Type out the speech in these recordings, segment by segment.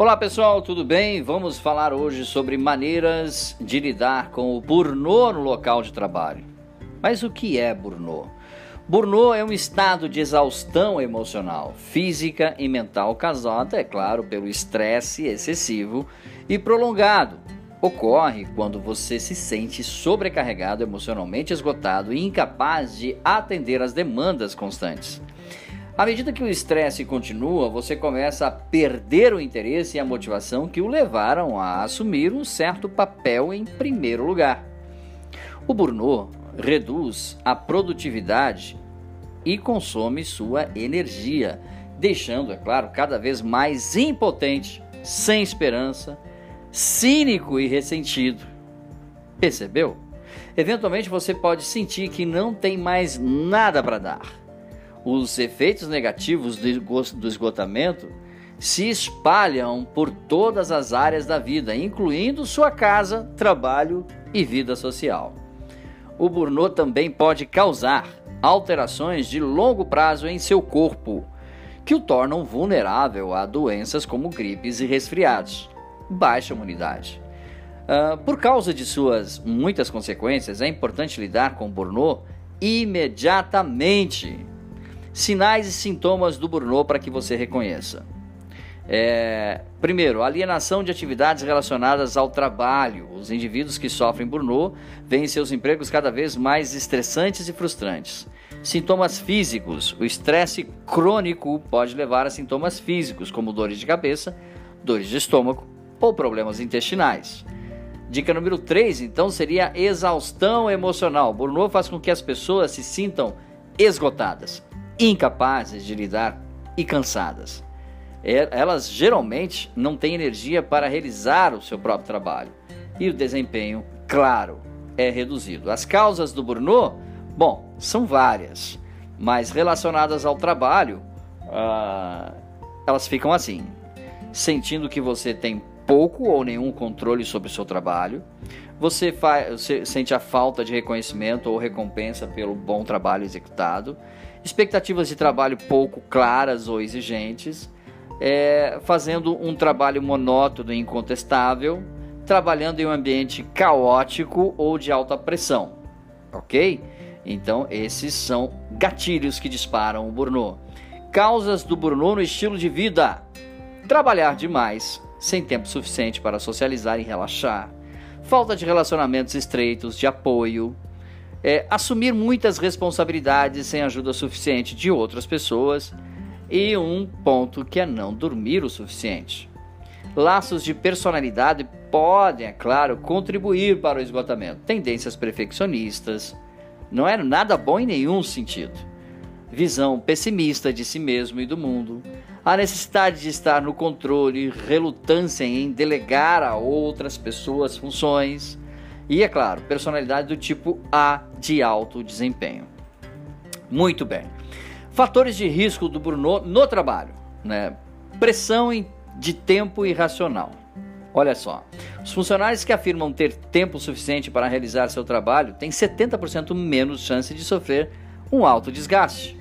Olá pessoal, tudo bem? Vamos falar hoje sobre maneiras de lidar com o burnout no local de trabalho. Mas o que é burnout? Burnout é um estado de exaustão emocional, física e mental causada, é claro, pelo estresse excessivo e prolongado. Ocorre quando você se sente sobrecarregado, emocionalmente esgotado e incapaz de atender às demandas constantes. À medida que o estresse continua, você começa a perder o interesse e a motivação que o levaram a assumir um certo papel em primeiro lugar. O burnout reduz a produtividade e consome sua energia, deixando, é claro, cada vez mais impotente, sem esperança, cínico e ressentido. Percebeu? Eventualmente você pode sentir que não tem mais nada para dar os efeitos negativos do esgotamento se espalham por todas as áreas da vida, incluindo sua casa, trabalho e vida social. O burnout também pode causar alterações de longo prazo em seu corpo, que o tornam vulnerável a doenças como gripes e resfriados, baixa imunidade. Uh, por causa de suas muitas consequências, é importante lidar com o burnout imediatamente Sinais e sintomas do burnout para que você reconheça. É, primeiro, alienação de atividades relacionadas ao trabalho. Os indivíduos que sofrem burnout veem seus empregos cada vez mais estressantes e frustrantes. Sintomas físicos. O estresse crônico pode levar a sintomas físicos, como dores de cabeça, dores de estômago ou problemas intestinais. Dica número 3, então, seria exaustão emocional. Burnout faz com que as pessoas se sintam esgotadas incapazes de lidar e cansadas. Elas geralmente não têm energia para realizar o seu próprio trabalho e o desempenho, claro, é reduzido. As causas do burnout, bom, são várias, mas relacionadas ao trabalho, ah, elas ficam assim: sentindo que você tem pouco ou nenhum controle sobre o seu trabalho, você, você sente a falta de reconhecimento ou recompensa pelo bom trabalho executado, expectativas de trabalho pouco claras ou exigentes, é, fazendo um trabalho monótono e incontestável, trabalhando em um ambiente caótico ou de alta pressão, ok? Então, esses são gatilhos que disparam o burnout. Causas do burnout no estilo de vida: trabalhar demais, sem tempo suficiente para socializar e relaxar, falta de relacionamentos estreitos, de apoio, é, assumir muitas responsabilidades sem ajuda suficiente de outras pessoas e um ponto que é não dormir o suficiente. Laços de personalidade podem, é claro, contribuir para o esgotamento. Tendências perfeccionistas, não é nada bom em nenhum sentido. Visão pessimista de si mesmo e do mundo, a necessidade de estar no controle, relutância em delegar a outras pessoas funções e, é claro, personalidade do tipo A de alto desempenho. Muito bem. Fatores de risco do burnout no trabalho, né? Pressão de tempo irracional. Olha só, os funcionários que afirmam ter tempo suficiente para realizar seu trabalho têm 70% menos chance de sofrer um alto desgaste.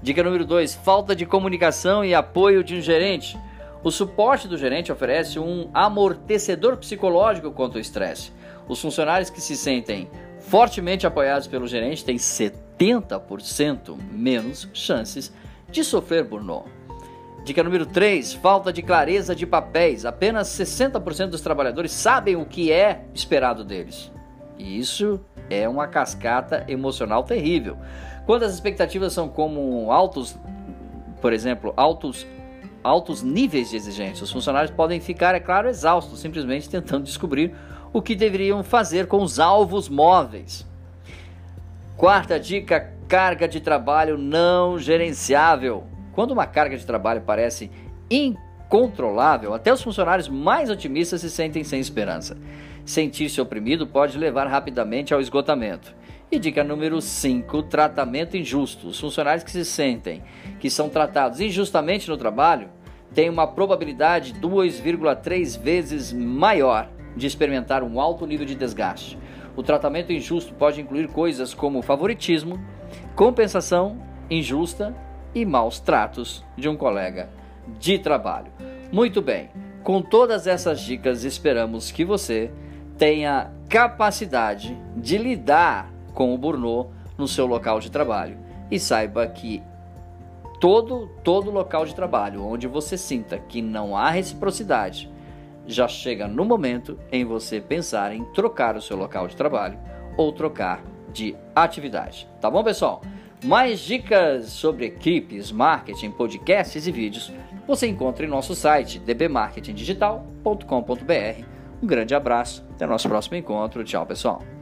Dica número 2: falta de comunicação e apoio de um gerente. O suporte do gerente oferece um amortecedor psicológico contra o estresse. Os funcionários que se sentem fortemente apoiados pelo gerente têm 70% menos chances de sofrer burnout. Dica número 3: falta de clareza de papéis. Apenas 60% dos trabalhadores sabem o que é esperado deles. E isso é uma cascata emocional terrível. Quando as expectativas são como altos, por exemplo, altos altos níveis de exigência, os funcionários podem ficar, é claro, exaustos, simplesmente tentando descobrir o que deveriam fazer com os alvos móveis. Quarta dica: carga de trabalho não gerenciável. Quando uma carga de trabalho parece incontrolável, até os funcionários mais otimistas se sentem sem esperança. Sentir-se oprimido pode levar rapidamente ao esgotamento. E dica número 5: tratamento injusto. Os funcionários que se sentem que são tratados injustamente no trabalho têm uma probabilidade 2,3 vezes maior de experimentar um alto nível de desgaste. O tratamento injusto pode incluir coisas como favoritismo, compensação injusta e maus tratos de um colega de trabalho. Muito bem. Com todas essas dicas, esperamos que você tenha capacidade de lidar com o burnout no seu local de trabalho e saiba que todo todo local de trabalho onde você sinta que não há reciprocidade, já chega no momento em você pensar em trocar o seu local de trabalho ou trocar de atividade. Tá bom, pessoal? Mais dicas sobre equipes, marketing, podcasts e vídeos você encontra em nosso site dbmarketingdigital.com.br. Um grande abraço, até nosso próximo encontro. Tchau, pessoal.